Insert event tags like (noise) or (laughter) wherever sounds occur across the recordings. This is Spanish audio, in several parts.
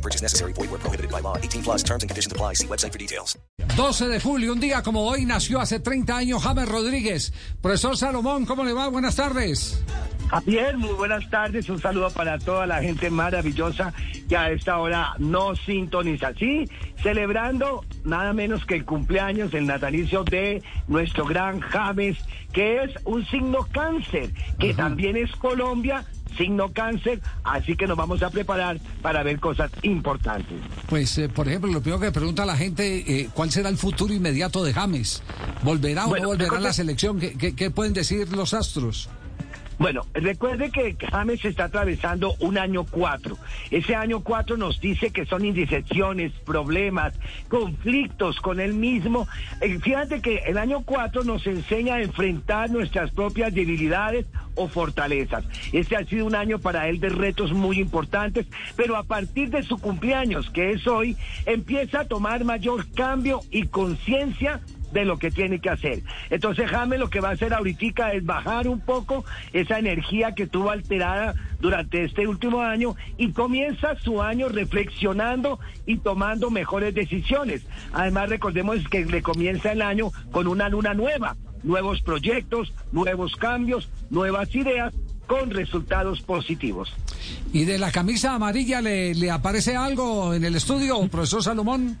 No purchase necessary. Void where prohibited by law. 18 plus terms and conditions apply. See website for details. 12 de julio, un día como hoy, nació hace 30 años James Rodríguez. Profesor Salomón, ¿cómo le va? Buenas tardes. Javier, muy buenas tardes. Un saludo para toda la gente maravillosa que a esta hora no sintoniza. Sí, celebrando nada menos que el cumpleaños, el natalicio de nuestro gran James, que es un signo cáncer, que también es Colombia, signo cáncer, así que nos vamos a preparar para ver cosas importantes. Pues, eh, por ejemplo, lo primero que pregunta la gente, eh, ¿cuál será el futuro inmediato de James? ¿Volverá o no volverá a la selección? ¿Qué, qué- qué pueden decir los astros? Bueno, recuerde que James está atravesando un año cuatro. Ese año cuatro nos dice que son indecisión, problemas, conflictos con él mismo. Eh, Fíjate que el año cuatro nos enseña a enfrentar nuestras propias debilidades o fortalezas. Este ha sido un año para él de retos muy importantes, pero a partir de su cumpleaños, que es hoy, empieza a tomar mayor cambio y conciencia de lo que tiene que hacer. Entonces James lo que va a hacer ahorita es bajar un poco esa energía que tuvo alterada durante este último año y comienza su año reflexionando y tomando mejores decisiones. Además recordemos que le comienza el año con una luna nueva, nuevos proyectos, nuevos cambios, nuevas ideas con resultados positivos. ¿Y de la camisa amarilla le, le aparece algo en el estudio, profesor Salomón?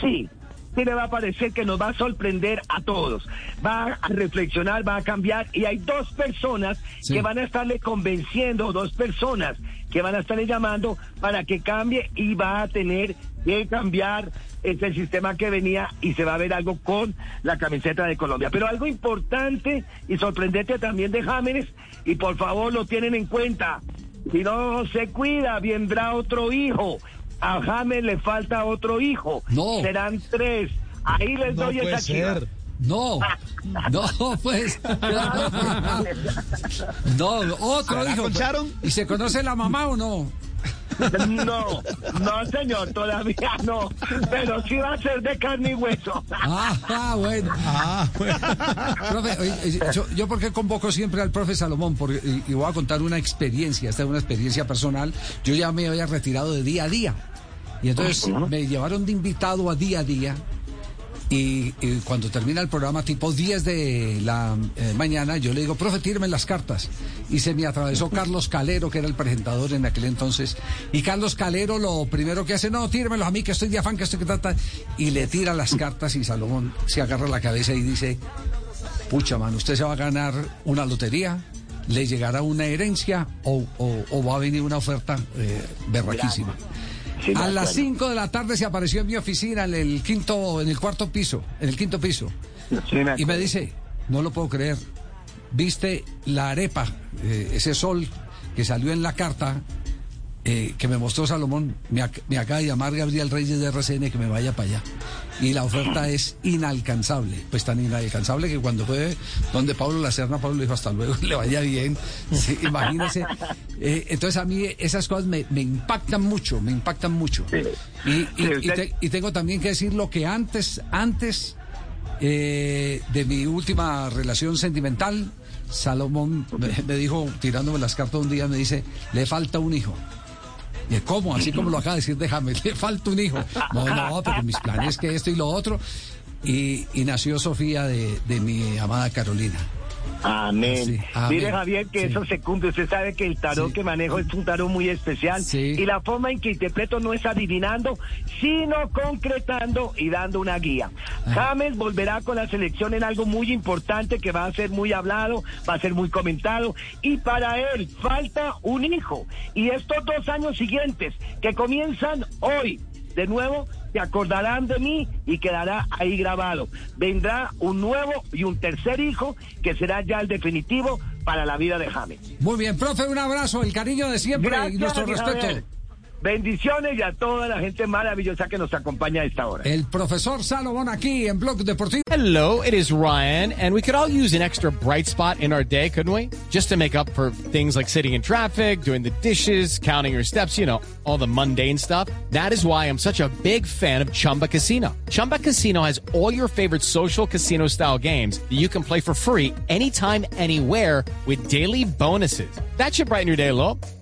Sí, sí le va a parecer que nos va a sorprender a todos. Va a reflexionar, va a cambiar y hay dos personas Sí. que van a estarle convenciendo, dos personas que van a estarle llamando para que cambie y va a tener que cambiar ese sistema que venía y se va a ver algo con la camiseta de Colombia. Pero algo importante y sorprendente también de Jámenes y por favor lo tienen en cuenta. Si no se cuida, vendrá otro hijo. A James le falta otro hijo. No. Serán tres. Ahí les doy esa chiva. No, no, pues. No, otro hijo. ¿Y se conoce la mamá o no? No, no señor, todavía no. Pero sí va a ser de carne y hueso. Ah, ah, bueno. Profe, oye, yo, yo por qué convoco siempre al profe Salomón, porque, y, y voy a contar una experiencia, esta es una experiencia personal. Yo ya me había retirado de día a día. Y entonces me llevaron de invitado a día a día. Y, y cuando termina el programa, tipo 10 de la eh, mañana, yo le digo, profe, tíreme las cartas. Y se me atravesó Carlos Calero, que era el presentador en aquel entonces. Y Carlos Calero lo primero que hace, no, tíremelos a mí, que estoy de afán, que estoy que trata. Y le tira las cartas y Salomón se agarra la cabeza y dice, pucha, man, usted se va a ganar una lotería, le llegará una herencia o, o- o va a venir una oferta eh, berraquísima. Sí, A las acuerdo. 5 de la tarde se apareció en mi oficina en el quinto, en el cuarto piso, en el quinto piso. Sí, me Y me dice, no lo puedo creer. Viste la arepa, eh, ese sol que salió en la carta eh, que me mostró Salomón. Me, ac- me acaba de llamar Gabriel Reyes de RCN que me vaya para allá. Y la oferta es inalcanzable. Pues tan inalcanzable que cuando fue donde Pablo Lacerna, Pablo le dijo hasta luego, (laughs) le vaya bien. Sí, imagínese. (laughs) Eh, entonces a mí esas cosas me, me impactan mucho, me impactan mucho. Y, y- Sí, y usted- te- y tengo también que decir lo que antes, antes eh, de mi última relación sentimental, Salomón me, me dijo, tirándome las cartas un día, me dice, le falta un hijo. ¿Cómo? Así como lo acaba de decir, déjame, (laughs) le falta un hijo. No, no, pero mis planes que esto y lo otro. Y, y nació Sofía de, de mi amada Carolina. Amén. Sí, amén. Mire, Javier, que Sí. eso se cumple. Usted sabe que el tarot Sí. que manejo es un tarot muy especial. Y la forma en que interpreto no es adivinando, sino concretando y dando una guía. James volverá con la selección en algo muy importante que va a ser muy hablado, va a ser muy comentado. Y para él falta un hijo. Y estos dos años siguientes, que comienzan hoy, de nuevo se acordarán de mí y quedará ahí grabado. Vendrá un nuevo y un tercer hijo que será ya el definitivo para la vida de James. Muy bien, profe, un abrazo, el cariño de siempre y nuestro respeto. Javier. Bendiciones y a toda la gente maravillosa que nos acompaña a esta hora. El profesor Salomón aquí en Blog Deportivo. Hello, it is Ryan, and we could all use an extra bright spot in our day, couldn't we? Just to make up for things like sitting in traffic, doing the dishes, counting your steps, you know, all the mundane stuff. That is why I'm such a big fan of Chumba Casino. Chumba Casino has all your favorite social casino style games that you can play for free anytime, anywhere with daily bonuses. That should brighten your day a little.